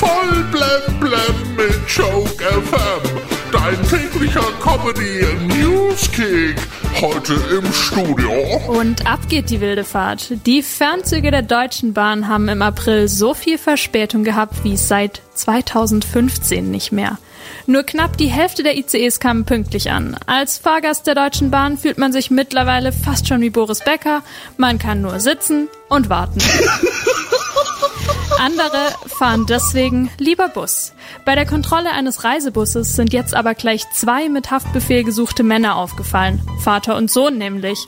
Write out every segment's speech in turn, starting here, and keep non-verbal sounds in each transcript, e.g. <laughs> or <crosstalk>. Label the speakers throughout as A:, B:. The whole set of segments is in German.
A: Voll blem blem mit Joke FM. Dein täglicher Comedy Newskick. Heute im Studio.
B: Und ab geht die wilde Fahrt. Die Fernzüge der Deutschen Bahn haben im April so viel Verspätung gehabt wie seit 2015 nicht mehr. Nur knapp die Hälfte der ICEs kamen pünktlich an. Als Fahrgast der Deutschen Bahn fühlt man sich mittlerweile fast schon wie Boris Becker. Man kann nur sitzen und warten. <laughs> Andere fahren deswegen lieber Bus. Bei der Kontrolle eines Reisebusses sind jetzt aber gleich zwei mit Haftbefehl gesuchte Männer aufgefallen. Vater und Sohn nämlich.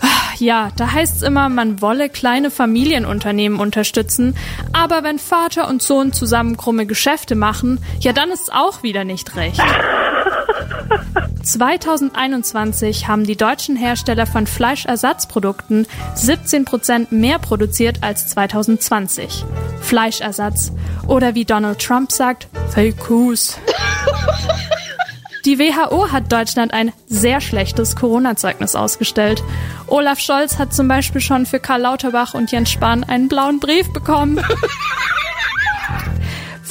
B: Ah, ja, da heißt's immer, man wolle kleine Familienunternehmen unterstützen, aber wenn Vater und Sohn zusammen krumme Geschäfte machen, ja, dann ist's auch wieder nicht recht. <laughs> 2021 haben die deutschen Hersteller von Fleischersatzprodukten 17 Prozent mehr produziert als 2020. Fleischersatz oder wie Donald Trump sagt, Fake News. Die WHO hat Deutschland ein sehr schlechtes Corona-Zeugnis ausgestellt. Olaf Scholz hat zum Beispiel schon für Karl Lauterbach und Jens Spahn einen blauen Brief bekommen.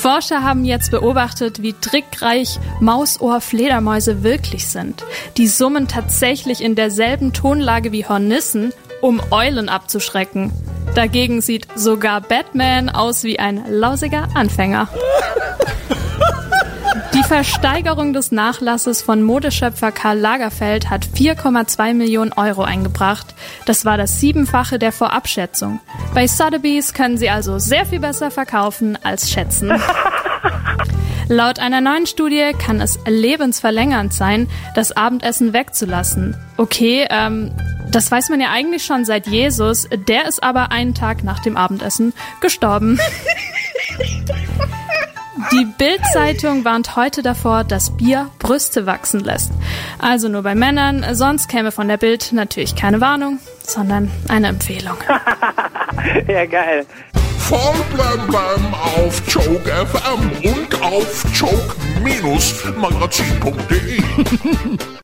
B: Forscher haben jetzt beobachtet, wie trickreich Mausohr-Fledermäuse wirklich sind. Die summen tatsächlich in derselben Tonlage wie Hornissen, um Eulen abzuschrecken. Dagegen sieht sogar Batman aus wie ein lausiger Anfänger. <laughs> Die Versteigerung des Nachlasses von Modeschöpfer Karl Lagerfeld hat 4,2 Millionen Euro eingebracht. Das war das Siebenfache der Vorabschätzung. Bei Sotheby's können sie also sehr viel besser verkaufen als schätzen. <laughs> Laut einer neuen Studie kann es lebensverlängernd sein, das Abendessen wegzulassen. Okay, ähm, das weiß man ja eigentlich schon seit Jesus, der ist aber einen Tag nach dem Abendessen gestorben. <laughs> Die Bild-Zeitung warnt heute davor, dass Bier Brüste wachsen lässt. Also nur bei Männern, sonst käme von der Bild natürlich keine Warnung, sondern eine Empfehlung. <laughs>
C: ja, geil.
A: Voll blem blem auf Joke FM und auf joke-magazin.de. <laughs>